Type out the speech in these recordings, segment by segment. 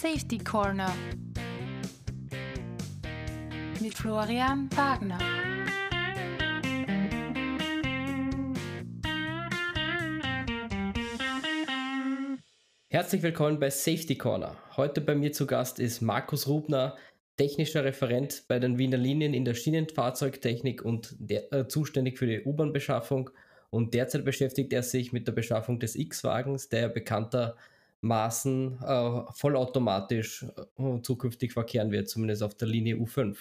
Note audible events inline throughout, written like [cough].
Safety Corner mit Florian Wagner. Herzlich willkommen bei Safety Corner. Heute bei mir zu Gast ist Markus Rubner, technischer Referent bei den Wiener Linien in der Schienenfahrzeugtechnik und der, äh, zuständig für die U-Bahn-Beschaffung. Und derzeit beschäftigt er sich mit der Beschaffung des X-Wagens, der bekanntermaßen äh, vollautomatisch äh, zukünftig verkehren wird, zumindest auf der Linie U5.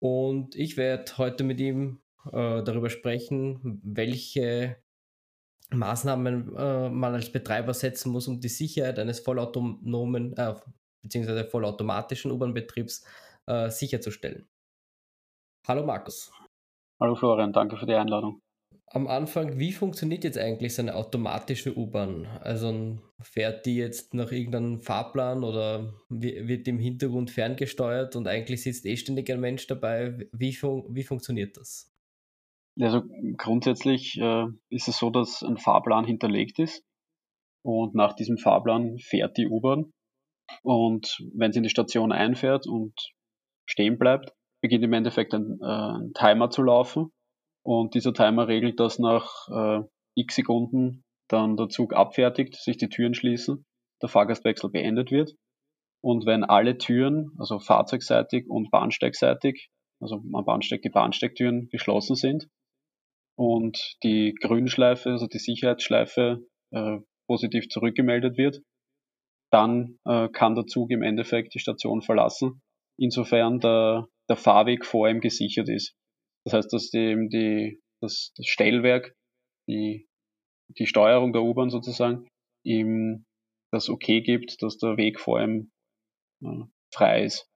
Und ich werde heute mit ihm äh, darüber sprechen, welche Maßnahmen äh, man als Betreiber setzen muss, um die Sicherheit eines vollautonomen äh, bzw. vollautomatischen U-Bahn-Betriebs sicherzustellen. Hallo Markus. Hallo Florian, danke für die Einladung. Am Anfang, wie funktioniert jetzt eigentlich so eine automatische U-Bahn? Also fährt die jetzt nach irgendeinem Fahrplan oder wird im Hintergrund ferngesteuert und eigentlich sitzt eh ständig ein Mensch dabei? Wie, fun wie funktioniert das? Also grundsätzlich äh, ist es so, dass ein Fahrplan hinterlegt ist und nach diesem Fahrplan fährt die U-Bahn und wenn sie in die Station einfährt und stehen bleibt, beginnt im Endeffekt ein, äh, ein Timer zu laufen und dieser Timer regelt, dass nach äh, x Sekunden dann der Zug abfertigt, sich die Türen schließen, der Fahrgastwechsel beendet wird und wenn alle Türen, also fahrzeugseitig und bahnsteigseitig, also am Bahnsteig die Bahnsteigtüren geschlossen sind, und die Grünschleife, also die Sicherheitsschleife, äh, positiv zurückgemeldet wird, dann äh, kann der Zug im Endeffekt die Station verlassen, insofern der, der Fahrweg vor ihm gesichert ist. Das heißt, dass die, die, das, das Stellwerk, die, die Steuerung der U-Bahn sozusagen, ihm das Okay gibt, dass der Weg vor ihm äh, frei ist.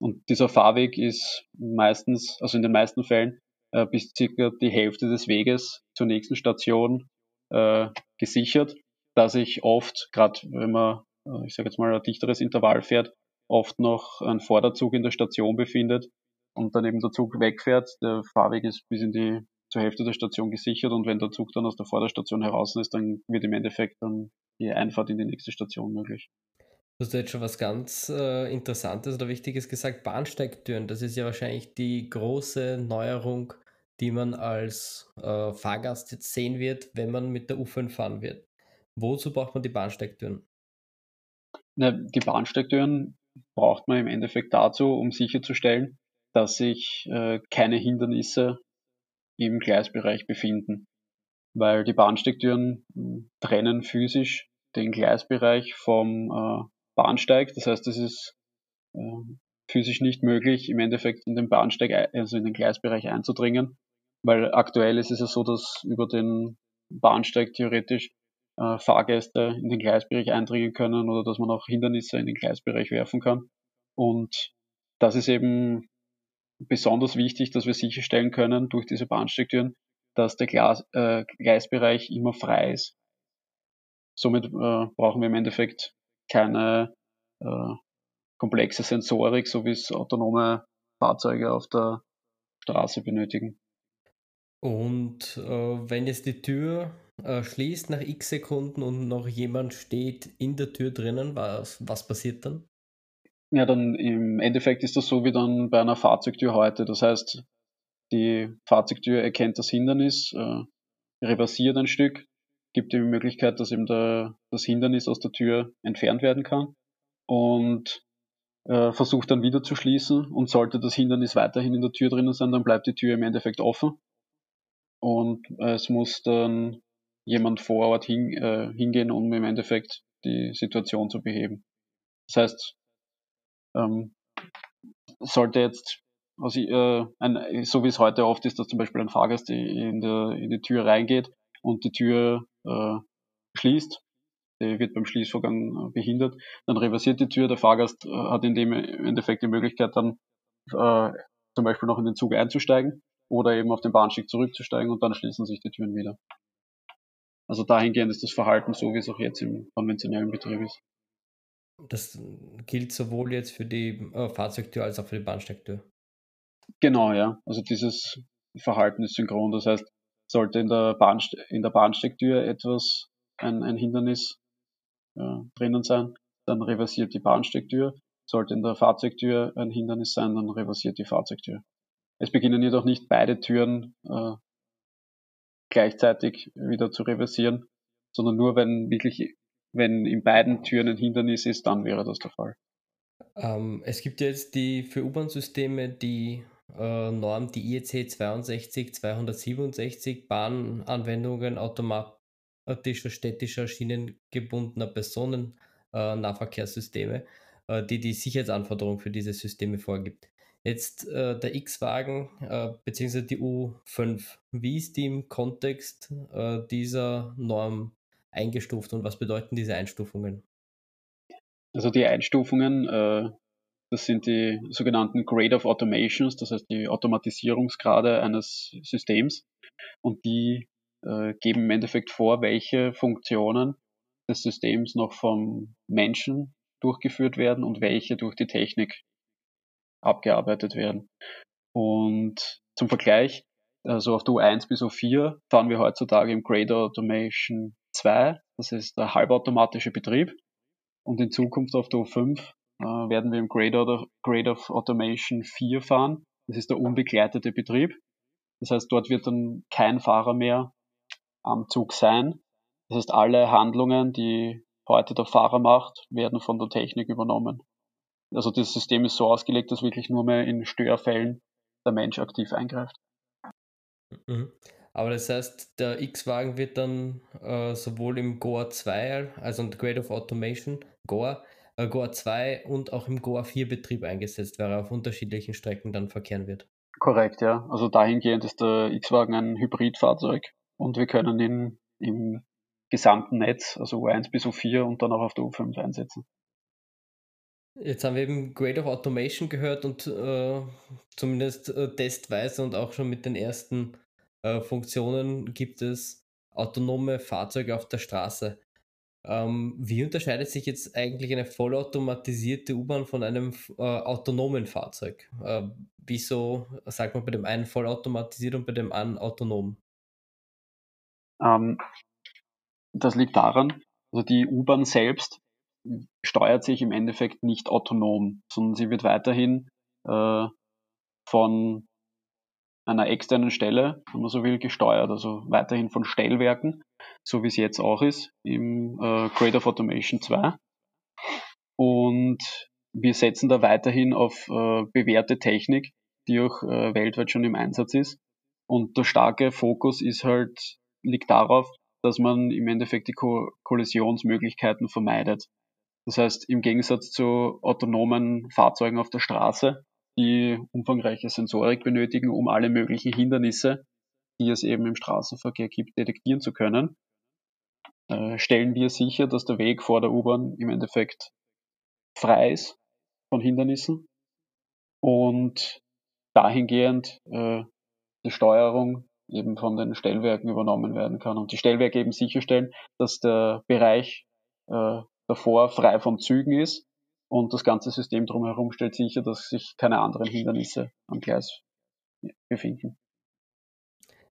Und dieser Fahrweg ist meistens, also in den meisten Fällen, äh, bis circa die Hälfte des Weges zur nächsten Station äh, gesichert, da sich oft, gerade wenn man, äh, ich sage jetzt mal, ein dichteres Intervall fährt, oft noch ein Vorderzug in der Station befindet und dann eben der Zug wegfährt. Der Fahrweg ist bis in die zur Hälfte der Station gesichert und wenn der Zug dann aus der Vorderstation heraus ist, dann wird im Endeffekt dann die Einfahrt in die nächste Station möglich. Du hast jetzt schon was ganz äh, Interessantes oder Wichtiges gesagt. Bahnsteigtüren, das ist ja wahrscheinlich die große Neuerung die man als äh, Fahrgast jetzt sehen wird, wenn man mit der U5 fahren wird. Wozu braucht man die Bahnsteigtüren? Na, die Bahnsteigtüren braucht man im Endeffekt dazu, um sicherzustellen, dass sich äh, keine Hindernisse im Gleisbereich befinden. Weil die Bahnsteigtüren hm, trennen physisch den Gleisbereich vom äh, Bahnsteig. Das heißt, es ist äh, physisch nicht möglich, im Endeffekt in den Bahnsteig, also in den Gleisbereich einzudringen. Weil aktuell ist es ja so, dass über den Bahnsteig theoretisch äh, Fahrgäste in den Gleisbereich eindringen können oder dass man auch Hindernisse in den Gleisbereich werfen kann. Und das ist eben besonders wichtig, dass wir sicherstellen können durch diese Bahnsteigtüren, dass der Glas, äh, Gleisbereich immer frei ist. Somit äh, brauchen wir im Endeffekt keine äh, komplexe Sensorik, so wie es autonome Fahrzeuge auf der Straße benötigen. Und äh, wenn jetzt die Tür äh, schließt nach x Sekunden und noch jemand steht in der Tür drinnen, was, was passiert dann? Ja, dann im Endeffekt ist das so wie dann bei einer Fahrzeugtür heute. Das heißt, die Fahrzeugtür erkennt das Hindernis, äh, reversiert ein Stück, gibt die Möglichkeit, dass eben der, das Hindernis aus der Tür entfernt werden kann und äh, versucht dann wieder zu schließen. Und sollte das Hindernis weiterhin in der Tür drinnen sein, dann bleibt die Tür im Endeffekt offen und es muss dann jemand vor Ort hin, äh, hingehen, um im Endeffekt die Situation zu beheben. Das heißt, ähm, sollte jetzt, also, äh, ein, so wie es heute oft ist, dass zum Beispiel ein Fahrgast in, der, in die Tür reingeht und die Tür äh, schließt, der wird beim Schließvorgang äh, behindert, dann reversiert die Tür, der Fahrgast äh, hat in dem Endeffekt die Möglichkeit dann äh, zum Beispiel noch in den Zug einzusteigen oder eben auf den Bahnsteig zurückzusteigen und dann schließen sich die Türen wieder. Also dahingehend ist das Verhalten so, wie es auch jetzt im konventionellen Betrieb ist. Das gilt sowohl jetzt für die äh, Fahrzeugtür als auch für die Bahnsteigtür. Genau, ja. Also dieses Verhalten ist synchron. Das heißt, sollte in der, Bahnste in der Bahnsteigtür etwas, ein, ein Hindernis äh, drinnen sein, dann reversiert die Bahnsteigtür. Sollte in der Fahrzeugtür ein Hindernis sein, dann reversiert die Fahrzeugtür. Es beginnen jedoch nicht beide Türen äh, gleichzeitig wieder zu reversieren, sondern nur wenn wirklich, wenn in beiden Türen ein Hindernis ist, dann wäre das der Fall. Ähm, es gibt jetzt die für U-Bahn-Systeme die äh, Norm, die IEC 62 267 Bahnanwendungen automatischer städtischer schienengebundener Personennahverkehrssysteme, äh, die die Sicherheitsanforderungen für diese Systeme vorgibt. Jetzt äh, der X-Wagen äh, bzw. die U5. Wie ist die im Kontext äh, dieser Norm eingestuft und was bedeuten diese Einstufungen? Also die Einstufungen, äh, das sind die sogenannten Grade of Automations, das heißt die Automatisierungsgrade eines Systems. Und die äh, geben im Endeffekt vor, welche Funktionen des Systems noch vom Menschen durchgeführt werden und welche durch die Technik abgearbeitet werden. Und zum Vergleich, also auf der U1 bis U4 fahren wir heutzutage im Grade Automation 2, das ist der halbautomatische Betrieb. Und in Zukunft auf der U5 äh, werden wir im Grade, of, Grade of Automation 4 fahren. Das ist der unbegleitete Betrieb. Das heißt, dort wird dann kein Fahrer mehr am Zug sein. Das heißt, alle Handlungen, die heute der Fahrer macht, werden von der Technik übernommen. Also das System ist so ausgelegt, dass wirklich nur mehr in Störfällen der Mensch aktiv eingreift. Mhm. Aber das heißt, der X-Wagen wird dann äh, sowohl im Goa 2, also im Grade of Automation, Goa, äh, Goa 2 und auch im Goa 4 Betrieb eingesetzt, weil er auf unterschiedlichen Strecken dann verkehren wird. Korrekt, ja. Also dahingehend ist der X-Wagen ein Hybridfahrzeug und wir können ihn im gesamten Netz, also U1 bis U4 und dann auch auf der U5 einsetzen. Jetzt haben wir eben Grade of Automation gehört und äh, zumindest äh, testweise und auch schon mit den ersten äh, Funktionen gibt es autonome Fahrzeuge auf der Straße. Ähm, wie unterscheidet sich jetzt eigentlich eine vollautomatisierte U-Bahn von einem äh, autonomen Fahrzeug? Äh, wieso sagt man bei dem einen vollautomatisiert und bei dem anderen autonom? Ähm, das liegt daran, also die U-Bahn selbst steuert sich im Endeffekt nicht autonom, sondern sie wird weiterhin äh, von einer externen Stelle, wenn man so will, gesteuert, also weiterhin von Stellwerken, so wie es jetzt auch ist im äh, Grade of Automation 2. Und wir setzen da weiterhin auf äh, bewährte Technik, die auch äh, weltweit schon im Einsatz ist. Und der starke Fokus ist halt, liegt darauf, dass man im Endeffekt die Ko Kollisionsmöglichkeiten vermeidet. Das heißt, im Gegensatz zu autonomen Fahrzeugen auf der Straße, die umfangreiche Sensorik benötigen, um alle möglichen Hindernisse, die es eben im Straßenverkehr gibt, detektieren zu können, äh, stellen wir sicher, dass der Weg vor der U-Bahn im Endeffekt frei ist von Hindernissen und dahingehend äh, die Steuerung eben von den Stellwerken übernommen werden kann und die Stellwerke eben sicherstellen, dass der Bereich äh, davor frei von Zügen ist und das ganze System drumherum stellt sicher, dass sich keine anderen Hindernisse am Gleis befinden.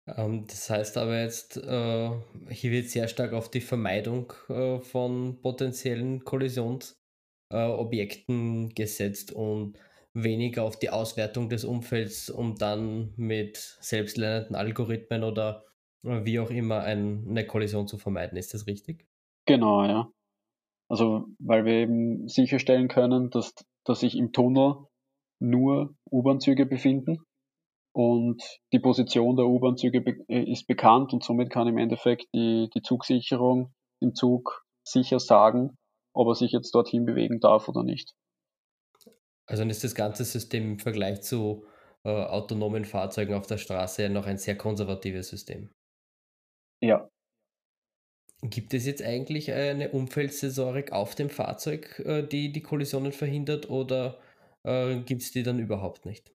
Ähm, das heißt aber jetzt, äh, hier wird sehr stark auf die Vermeidung äh, von potenziellen Kollisionsobjekten äh, gesetzt und weniger auf die Auswertung des Umfelds, um dann mit selbstlernenden Algorithmen oder wie auch immer eine Kollision zu vermeiden. Ist das richtig? Genau, ja. Also, weil wir eben sicherstellen können, dass, dass sich im Tunnel nur U-Bahn-Züge befinden und die Position der U-Bahn-Züge be äh, ist bekannt und somit kann im Endeffekt die, die Zugsicherung im Zug sicher sagen, ob er sich jetzt dorthin bewegen darf oder nicht. Also ist das ganze System im Vergleich zu äh, autonomen Fahrzeugen auf der Straße ja noch ein sehr konservatives System. Ja, Gibt es jetzt eigentlich eine Umfeldsensorik auf dem Fahrzeug, äh, die die Kollisionen verhindert oder äh, gibt es die dann überhaupt nicht?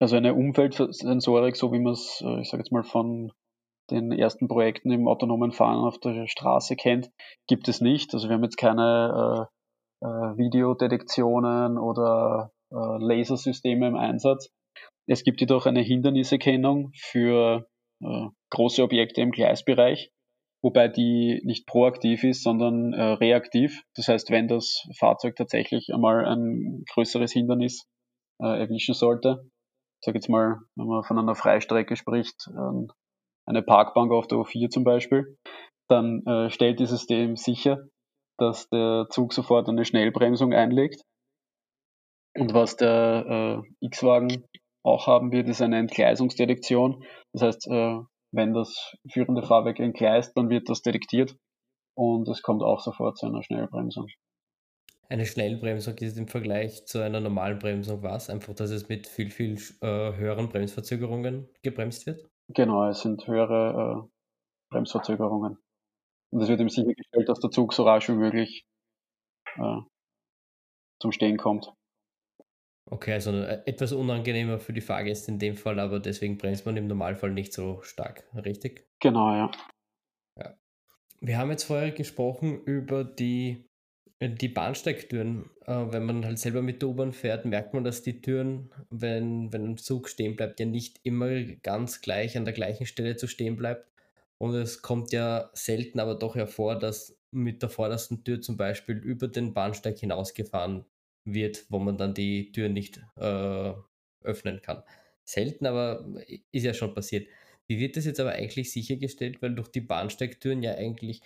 Also eine Umfeldsensorik, so wie man es, äh, ich sage jetzt mal, von den ersten Projekten im autonomen Fahren auf der Straße kennt, gibt es nicht. Also wir haben jetzt keine äh, Videodetektionen oder äh, Lasersysteme im Einsatz. Es gibt jedoch eine Hinderniserkennung für äh, große Objekte im Gleisbereich wobei die nicht proaktiv ist, sondern äh, reaktiv. Das heißt, wenn das Fahrzeug tatsächlich einmal ein größeres Hindernis äh, erwischen sollte, sag jetzt mal, wenn man von einer Freistrecke spricht, äh, eine Parkbank auf der O4 zum Beispiel, dann äh, stellt dieses System sicher, dass der Zug sofort eine Schnellbremsung einlegt. Und was der äh, X-Wagen auch haben wird, ist eine Entgleisungsdetektion. Das heißt, äh, wenn das führende Fahrwerk entgleist, dann wird das detektiert und es kommt auch sofort zu einer Schnellbremsung. Eine Schnellbremsung ist im Vergleich zu einer normalen Bremsung was? Einfach, dass es mit viel, viel äh, höheren Bremsverzögerungen gebremst wird? Genau, es sind höhere äh, Bremsverzögerungen. Und es wird ihm sichergestellt, dass der Zug so rasch wie möglich äh, zum Stehen kommt. Okay, also äh, etwas unangenehmer für die Fahrgäste in dem Fall, aber deswegen bremst man im Normalfall nicht so stark, richtig? Genau, ja. ja. Wir haben jetzt vorher gesprochen über die, äh, die Bahnsteigtüren. Äh, wenn man halt selber mit der U-Bahn fährt, merkt man, dass die Türen, wenn, wenn ein Zug stehen bleibt, ja nicht immer ganz gleich an der gleichen Stelle zu stehen bleibt. Und es kommt ja selten aber doch hervor, dass mit der vordersten Tür zum Beispiel über den Bahnsteig hinausgefahren wird, wo man dann die Tür nicht äh, öffnen kann. Selten, aber ist ja schon passiert. Wie wird das jetzt aber eigentlich sichergestellt, weil durch die Bahnsteigtüren ja eigentlich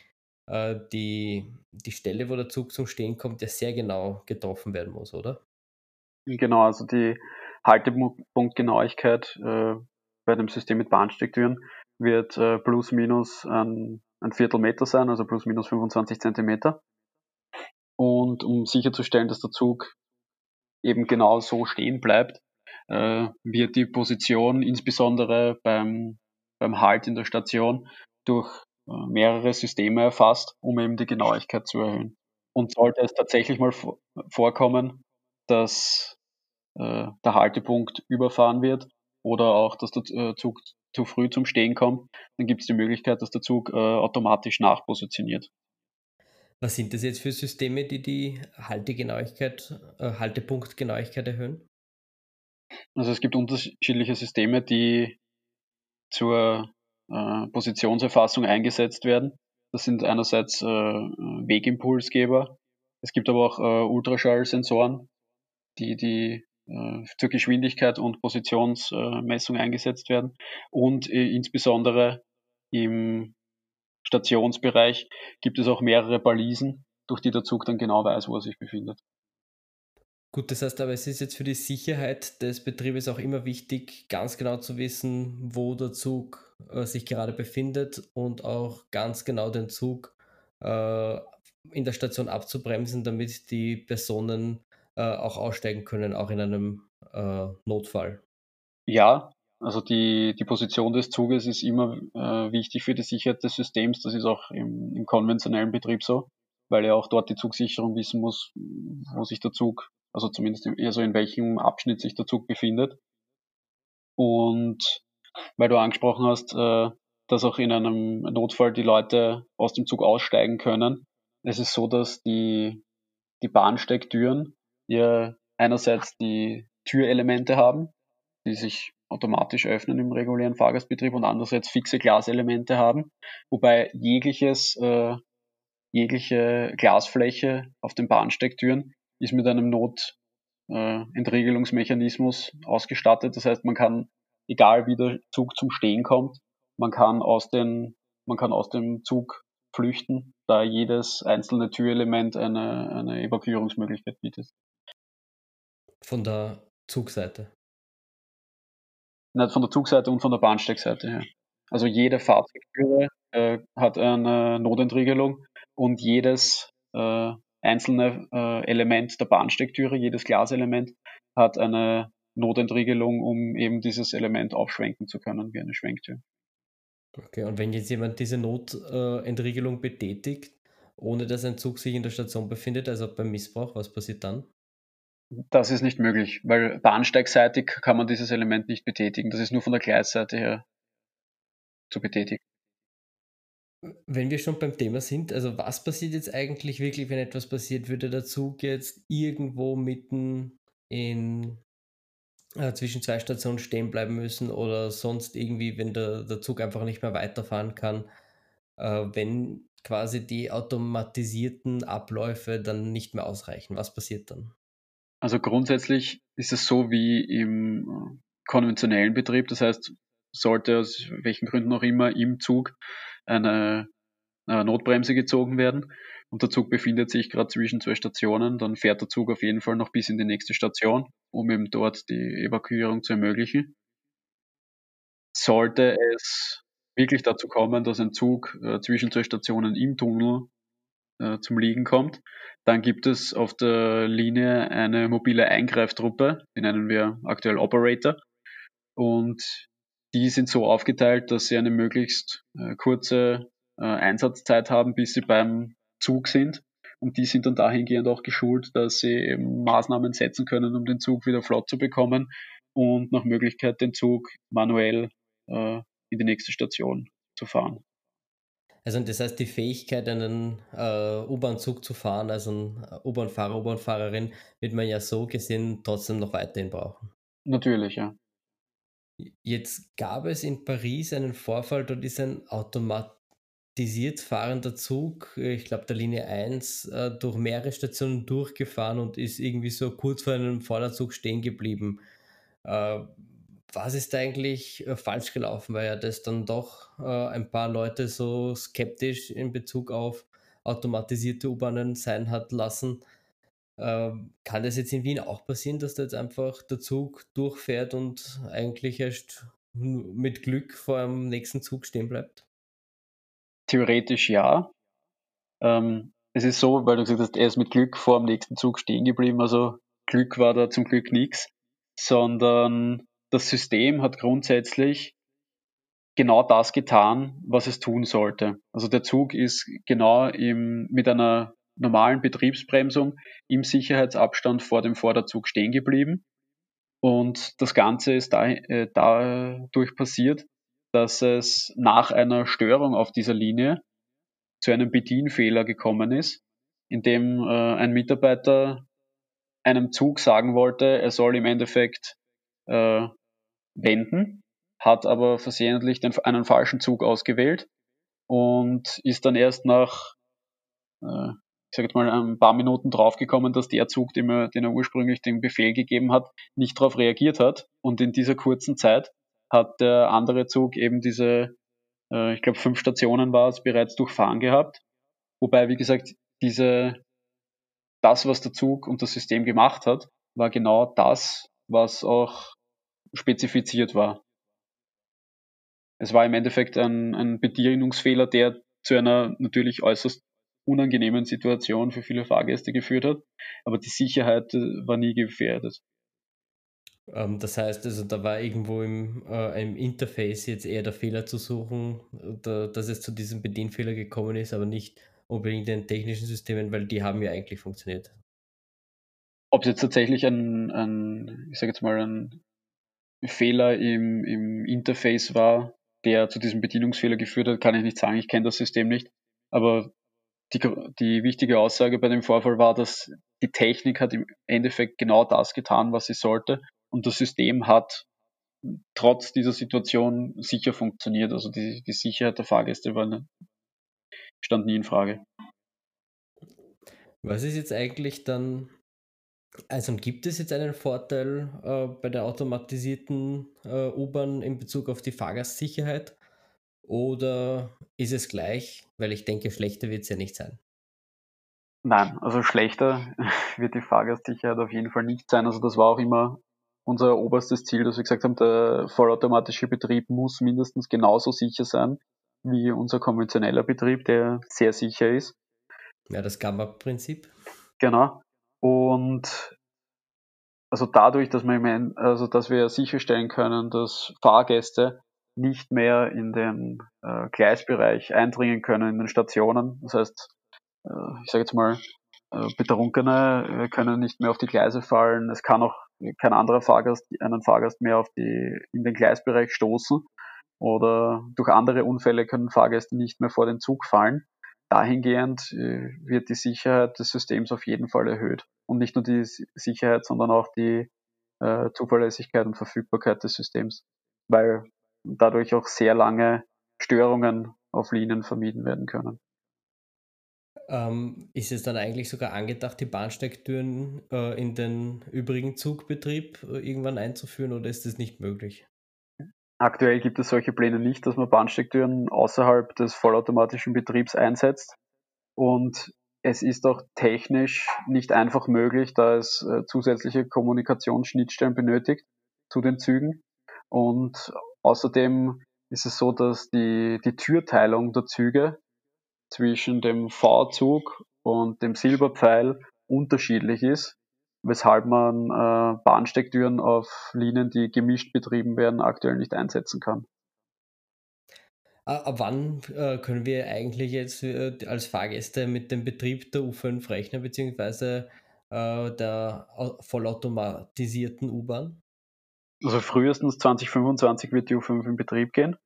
äh, die, die Stelle, wo der Zug zum Stehen kommt, ja sehr genau getroffen werden muss, oder? Genau, also die Haltepunktgenauigkeit äh, bei dem System mit Bahnsteigtüren wird äh, plus minus ein, ein Viertelmeter sein, also plus minus 25 Zentimeter. Und um sicherzustellen, dass der Zug eben genau so stehen bleibt, äh, wird die Position insbesondere beim, beim Halt in der Station durch äh, mehrere Systeme erfasst, um eben die Genauigkeit zu erhöhen. Und sollte es tatsächlich mal vorkommen, dass äh, der Haltepunkt überfahren wird oder auch, dass der äh, Zug zu früh zum Stehen kommt, dann gibt es die Möglichkeit, dass der Zug äh, automatisch nachpositioniert. Was sind das jetzt für Systeme, die die Haltegenauigkeit, äh, Haltepunktgenauigkeit erhöhen? Also es gibt unterschiedliche Systeme, die zur äh, Positionserfassung eingesetzt werden. Das sind einerseits äh, Wegimpulsgeber. Es gibt aber auch äh, Ultraschallsensoren, die, die äh, zur Geschwindigkeit und Positionsmessung eingesetzt werden. Und äh, insbesondere im Stationsbereich gibt es auch mehrere Balisen, durch die der Zug dann genau weiß, wo er sich befindet. Gut, das heißt aber, es ist jetzt für die Sicherheit des Betriebes auch immer wichtig, ganz genau zu wissen, wo der Zug äh, sich gerade befindet und auch ganz genau den Zug äh, in der Station abzubremsen, damit die Personen äh, auch aussteigen können, auch in einem äh, Notfall. Ja, also die, die Position des Zuges ist immer äh, wichtig für die Sicherheit des Systems. Das ist auch im, im konventionellen Betrieb so, weil ja auch dort die Zugsicherung wissen muss, wo sich der Zug, also zumindest also in welchem Abschnitt sich der Zug befindet. Und weil du angesprochen hast, äh, dass auch in einem Notfall die Leute aus dem Zug aussteigen können. Es ist so, dass die, die Bahnsteigtüren ja einerseits die Türelemente haben, die sich automatisch öffnen im regulären Fahrgastbetrieb und andererseits fixe Glaselemente haben, wobei jegliches, äh, jegliche Glasfläche auf den Bahnsteigtüren ist mit einem Notentriegelungsmechanismus äh, ausgestattet. Das heißt, man kann, egal wie der Zug zum Stehen kommt, man kann aus, den, man kann aus dem Zug flüchten, da jedes einzelne Türelement eine, eine Evakuierungsmöglichkeit bietet. Von der Zugseite. Nicht von der Zugseite und von der Bahnsteigseite her. Also jede Fahrzeugtüre äh, hat eine Notentriegelung und jedes äh, einzelne äh, Element der Bahnsteigtüre, jedes Glaselement hat eine Notentriegelung, um eben dieses Element aufschwenken zu können, wie eine Schwenktür. Okay, und wenn jetzt jemand diese Notentriegelung betätigt, ohne dass ein Zug sich in der Station befindet, also beim Missbrauch, was passiert dann? Das ist nicht möglich, weil bahnsteigseitig kann man dieses Element nicht betätigen. Das ist nur von der Gleisseite her zu betätigen. Wenn wir schon beim Thema sind, also was passiert jetzt eigentlich wirklich, wenn etwas passiert? Würde der Zug jetzt irgendwo mitten in äh, zwischen zwei Stationen stehen bleiben müssen oder sonst irgendwie, wenn der, der Zug einfach nicht mehr weiterfahren kann? äh, wenn quasi die automatisierten Abläufe dann nicht mehr ausreichen? Was passiert dann? Also grundsätzlich ist es so wie im konventionellen Betrieb. Das heißt, sollte aus welchen Gründen auch immer im Zug eine, eine Notbremse gezogen werden und der Zug befindet sich gerade zwischen zwei Stationen, dann fährt der Zug auf jeden Fall noch bis in die nächste Station, um eben dort die Evakuierung zu ermöglichen. Sollte es wirklich dazu kommen, dass ein Zug äh, zwischen zwei Stationen im Tunnel äh, zum Liegen kommt, dann gibt es auf der Linie eine mobile Eingreiftruppe, die nennen wir aktuell Operator. Und die sind so aufgeteilt, dass sie eine möglichst äh, kurze äh, Einsatzzeit haben, bis sie beim Zug sind. Und die sind dann dahingehend auch geschult, dass sie eben Maßnahmen setzen können, um den Zug wieder flott zu bekommen und nach Möglichkeit den Zug manuell äh, in die nächste Station zu fahren. Also das heißt, die Fähigkeit, einen äh, U-Bahn-Zug zu fahren, also ein U-Bahn-Fahrer, U-Bahn-Fahrerin, wird man ja so gesehen trotzdem noch weiterhin brauchen. Natürlich, ja. Jetzt gab es in Paris einen Vorfall, dort ist ein automatisiert fahrender Zug, ich glaube der Linie 1, äh, durch mehrere Stationen durchgefahren und ist irgendwie so kurz vor einem Vorderzug stehen geblieben. Äh, was ist eigentlich äh, falsch gelaufen, weil ja das dann doch ein paar Leute so skeptisch in Bezug auf automatisierte U-Bahnen sein hat lassen. Ähm, kann das jetzt in Wien auch passieren, dass da jetzt einfach der Zug durchfährt und eigentlich erst mit Glück vor dem nächsten Zug stehen bleibt? Theoretisch ja. Ähm, es ist so, weil du gesagt hast, er ist mit Glück vor dem nächsten Zug stehen geblieben. Also Glück war da zum Glück nichts, sondern das System hat grundsätzlich genau das getan, was es tun sollte. Also der Zug ist genau im, mit einer normalen Betriebsbremsung im Sicherheitsabstand vor dem Vorderzug stehen geblieben. Und das Ganze ist da, äh, dadurch passiert, dass es nach einer Störung auf dieser Linie zu einem Bedienfehler gekommen ist, in dem äh, ein Mitarbeiter einem Zug sagen wollte, er soll im Endeffekt äh, wenden, hat aber versehentlich den, einen falschen Zug ausgewählt und ist dann erst nach äh, ich sage jetzt mal, ein paar Minuten draufgekommen, dass der Zug, den er, den er ursprünglich den Befehl gegeben hat, nicht darauf reagiert hat. Und in dieser kurzen Zeit hat der andere Zug eben diese, äh, ich glaube, fünf Stationen war es bereits durchfahren gehabt. Wobei, wie gesagt, diese, das, was der Zug und das System gemacht hat, war genau das, was auch spezifiziert war. Es war im Endeffekt ein, ein Bedienungsfehler, der zu einer natürlich äußerst unangenehmen Situation für viele Fahrgäste geführt hat. Aber die Sicherheit äh, war nie gefährdet. Ähm, das heißt, also da war irgendwo im, äh, im Interface jetzt eher der Fehler zu suchen, da, dass es zu diesem Bedienfehler gekommen ist, aber nicht unbedingt in den technischen Systemen, weil die haben ja eigentlich funktioniert. Ob es jetzt tatsächlich ein, ein ich sage jetzt mal, ein Fehler im, im Interface war, der zu diesem Bedienungsfehler geführt hat, kann ich nicht sagen. Ich kenne das System nicht. Aber die, die wichtige Aussage bei dem Vorfall war, dass die Technik hat im Endeffekt genau das getan, was sie sollte und das System hat trotz dieser Situation sicher funktioniert. Also die, die Sicherheit der Fahrgäste war ne, stand nie in Frage. Was ist jetzt eigentlich dann, also gibt es jetzt einen Vorteil äh, bei der automatisierten äh, U-Bahn in Bezug auf die Fahrgastsicherheit? Oder ist es gleich? Weil ich denke, schlechter wird es ja nicht sein. Nein, also schlechter [laughs] wird die Fahrgastsicherheit auf jeden Fall nicht sein. Also das war auch immer unser oberstes Ziel, dass wir gesagt haben, der vollautomatische Betrieb muss mindestens genauso sicher sein wie unser konventioneller Betrieb, der sehr sicher ist. Ja, das Gamma-Prinzip. Genau. Und also dadurch, dass wir, also dass wir sicherstellen können, dass Fahrgäste nicht mehr in den äh, Gleisbereich eindringen können, in den Stationen. Das heißt, äh, ich sage jetzt mal, äh, Betrunkene äh, können nicht mehr auf die Gleise fallen. Es kann auch kein anderer Fahrgast einen Fahrgast mehr auf die, in den Gleisbereich stoßen oder durch andere Unfälle können Fahrgäste nicht mehr vor den Zug fallen. Dahingehend äh, wird die Sicherheit des Systems auf jeden Fall erhöht. Und nicht nur die Sicherheit, sondern auch die äh, Zuverlässigkeit und Verfügbarkeit des Systems. Weil dadurch auch sehr lange Störungen auf Linien vermieden werden können. Ähm, ist es dann eigentlich sogar angedacht, die Bahnsteigtüren äh, in den übrigen Zugbetrieb äh, irgendwann einzuführen oder ist das nicht möglich? Aktuell gibt es solche Pläne nicht, dass man Bahnsteigtüren außerhalb des vollautomatischen Betriebs einsetzt. Und es ist auch technisch nicht einfach möglich, da es äh, zusätzliche Kommunikationsschnittstellen benötigt zu den Zügen. Und außerdem ist es so, dass die, die Türteilung der Züge zwischen dem V-Zug und dem Silberpfeil unterschiedlich ist, weshalb man äh, Bahnstecktüren auf Linien, die gemischt betrieben werden, aktuell nicht einsetzen kann. Ab wann äh, können wir eigentlich jetzt äh, als Fahrgäste mit dem Betrieb der U5 rechnen, beziehungsweise äh, der vollautomatisierten U-Bahn? Also frühestens 2025 wird die U5 in Betrieb gehen.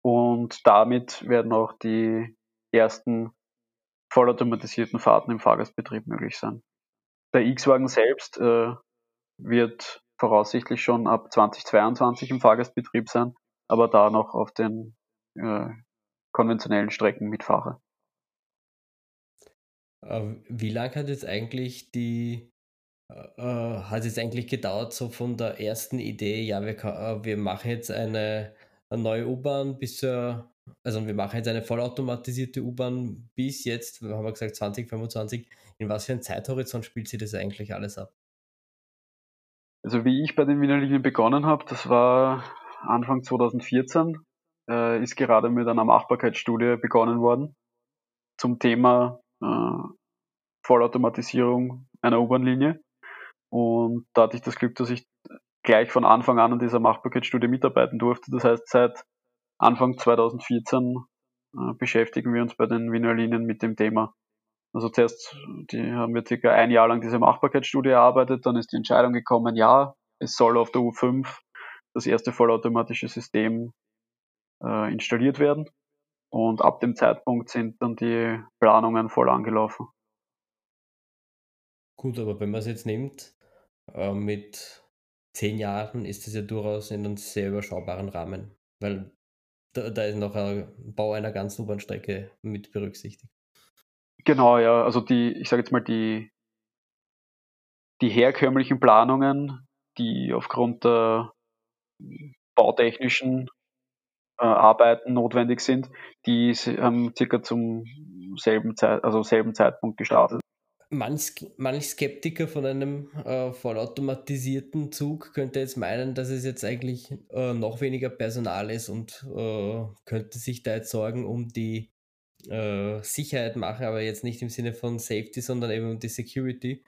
Und damit werden auch die ersten vollautomatisierten Fahrten im Fahrgastbetrieb möglich sein. Der X-Wagen selbst äh, wird voraussichtlich schon ab 2022 im Fahrgastbetrieb sein, aber da noch auf den äh, konventionellen Strecken mit Fahrer. Äh, wie lange hat jetzt eigentlich die äh, äh, hat es eigentlich gedauert, so von der ersten Idee, ja, wir, äh, wir machen jetzt eine, eine neue U-Bahn bis zur, also wir machen jetzt eine vollautomatisierte U-Bahn bis jetzt, wir haben gesagt 2025. In was für einem Zeithorizont spielt sich das eigentlich alles ab? Also wie ich bei den Wiener Linien begonnen habe, das war Anfang 2014, äh, ist gerade mit einer Machbarkeitsstudie begonnen worden zum Thema äh, Vollautomatisierung einer U-Bahn-Linie. Und da hatte ich das Glück, dass ich gleich von Anfang an an dieser Machbarkeitsstudie mitarbeiten durfte. Das heißt, seit Anfang 2014 äh, beschäftigen wir uns bei den Wiener Linien mit dem Thema. Also zuerst, die haben wir circa ein Jahr lang diese Machbarkeitsstudie erarbeitet, dann ist die Entscheidung gekommen, ja, es soll auf der U5 das erste vollautomatische System äh, installiert werden. Und ab dem Zeitpunkt sind dann die Planungen voll angelaufen. Gut, aber wenn man es jetzt nimmt, äh, mit zehn Jahren ist das ja durchaus in einem sehr überschaubaren Rahmen, weil da, da ist noch ein Bau einer ganzen U-Bahn-Strecke mit berücksichtigt. Genau, ja, also die, ich sage jetzt mal, die, die herkömmlichen Planungen, die aufgrund der bautechnischen äh, Arbeiten notwendig sind, die haben circa zum selben, Zeit, also selben Zeitpunkt gestartet manch, manch Skeptiker von einem äh, vollautomatisierten Zug könnte jetzt meinen, dass es jetzt eigentlich äh, noch weniger Personal ist und äh, könnte sich da jetzt Sorgen um die äh, Sicherheit machen, aber jetzt nicht im Sinne von Safety, sondern eben um die Security.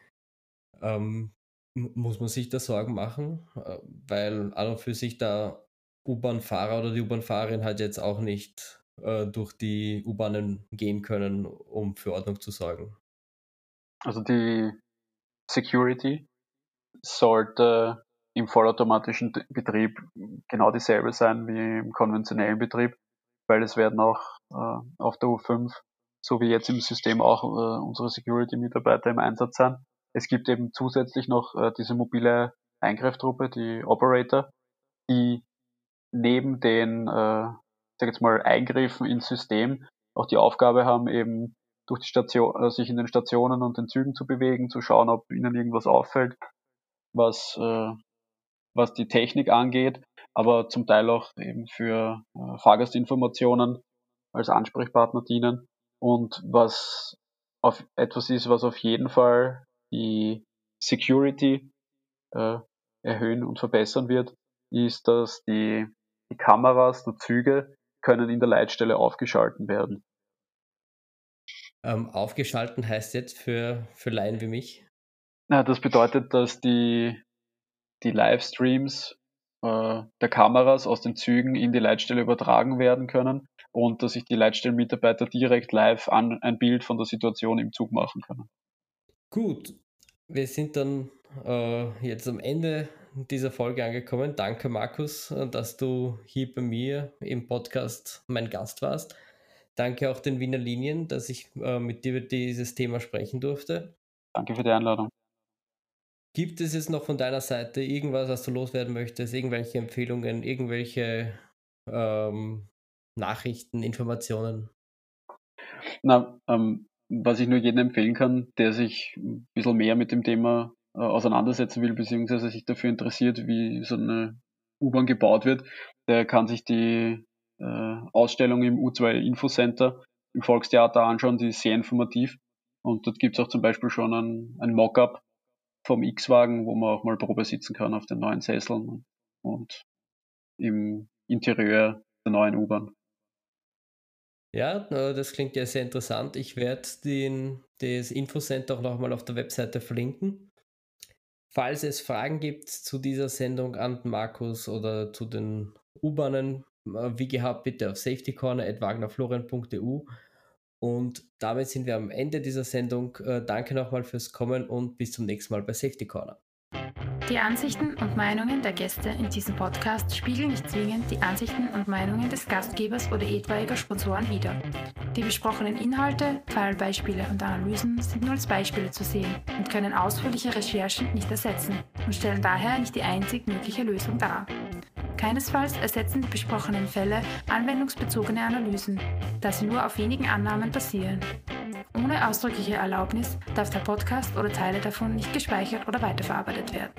Ähm, muss man sich da Sorgen machen, äh, weil an und für sich der U-Bahn-Fahrer oder die U-Bahn-Fahrerin halt jetzt auch nicht äh, durch die U-Bahnen gehen können, um für Ordnung zu sorgen. Also die Security sollte im vollautomatischen Betrieb genau dieselbe sein wie im konventionellen Betrieb, weil es werden auch äh, auf der U5, so wie jetzt im System auch äh, unsere Security-Mitarbeiter im Einsatz sein. Es gibt eben zusätzlich noch äh, diese mobile Eingreiftruppe, die Operator, die neben den, äh, sag jetzt mal, Eingriffen ins System auch die Aufgabe haben, eben durch die Station, äh, sich in den Stationen und den Zügen zu bewegen, zu schauen, ob ihnen irgendwas auffällt, was, äh, was die Technik angeht, aber zum Teil auch eben für äh, Fahrgastinformationen als Ansprechpartner dienen. Und was auf etwas ist, was auf jeden Fall die Security äh, erhöhen und verbessern wird, ist, dass die, die Kameras der Züge können in der Leitstelle aufgeschalten werden. Ähm, aufgeschalten heißt jetzt für, für Laien wie mich? Ja, das bedeutet, dass die, die Livestreams äh, der Kameras aus den Zügen in die Leitstelle übertragen werden können und dass sich die Leitstellenmitarbeiter direkt live an, ein Bild von der Situation im Zug machen können. Gut, wir sind dann äh, jetzt am Ende dieser Folge angekommen. Danke, Markus, dass du hier bei mir im Podcast mein Gast warst. Danke auch den Wiener Linien, dass ich äh, mit dir über dieses Thema sprechen durfte. Danke für die Einladung. Gibt es jetzt noch von deiner Seite irgendwas, was du loswerden möchtest? Irgendwelche Empfehlungen, irgendwelche ähm, Nachrichten, Informationen? Na, ähm, was ich nur jedem empfehlen kann, der sich ein bisschen mehr mit dem Thema äh, auseinandersetzen will, beziehungsweise sich dafür interessiert, wie so eine U-Bahn gebaut wird, der kann sich die äh, Ausstellung im U2 Infocenter im Volkstheater anschauen, die ist sehr informativ. Und dort gibt es auch zum Beispiel schon ein, ein Mockup vom X-Wagen, wo man auch mal Probe sitzen kann auf den neuen Sesseln und im Interieur der neuen U-Bahn. Ja, das klingt ja sehr interessant. Ich werde den, das Infocenter auch nochmal auf der Webseite verlinken. Falls es Fragen gibt zu dieser Sendung an Markus oder zu den U-Bahnen, wie gehabt, bitte auf safetycorner.wagnerflorian.eu. Und damit sind wir am Ende dieser Sendung. Äh, danke nochmal fürs Kommen und bis zum nächsten Mal bei Safety Corner. Die Ansichten und Meinungen der Gäste in diesem Podcast spiegeln nicht zwingend die Ansichten und Meinungen des Gastgebers oder etwaiger Sponsoren wider. Die besprochenen Inhalte, Fallbeispiele und Analysen sind nur als Beispiele zu sehen und können ausführliche Recherchen nicht ersetzen und stellen daher nicht die einzig mögliche Lösung dar. Keinesfalls ersetzen die besprochenen Fälle anwendungsbezogene Analysen, da sie nur auf wenigen Annahmen basieren. Ohne ausdrückliche Erlaubnis darf der Podcast oder Teile davon nicht gespeichert oder weiterverarbeitet werden.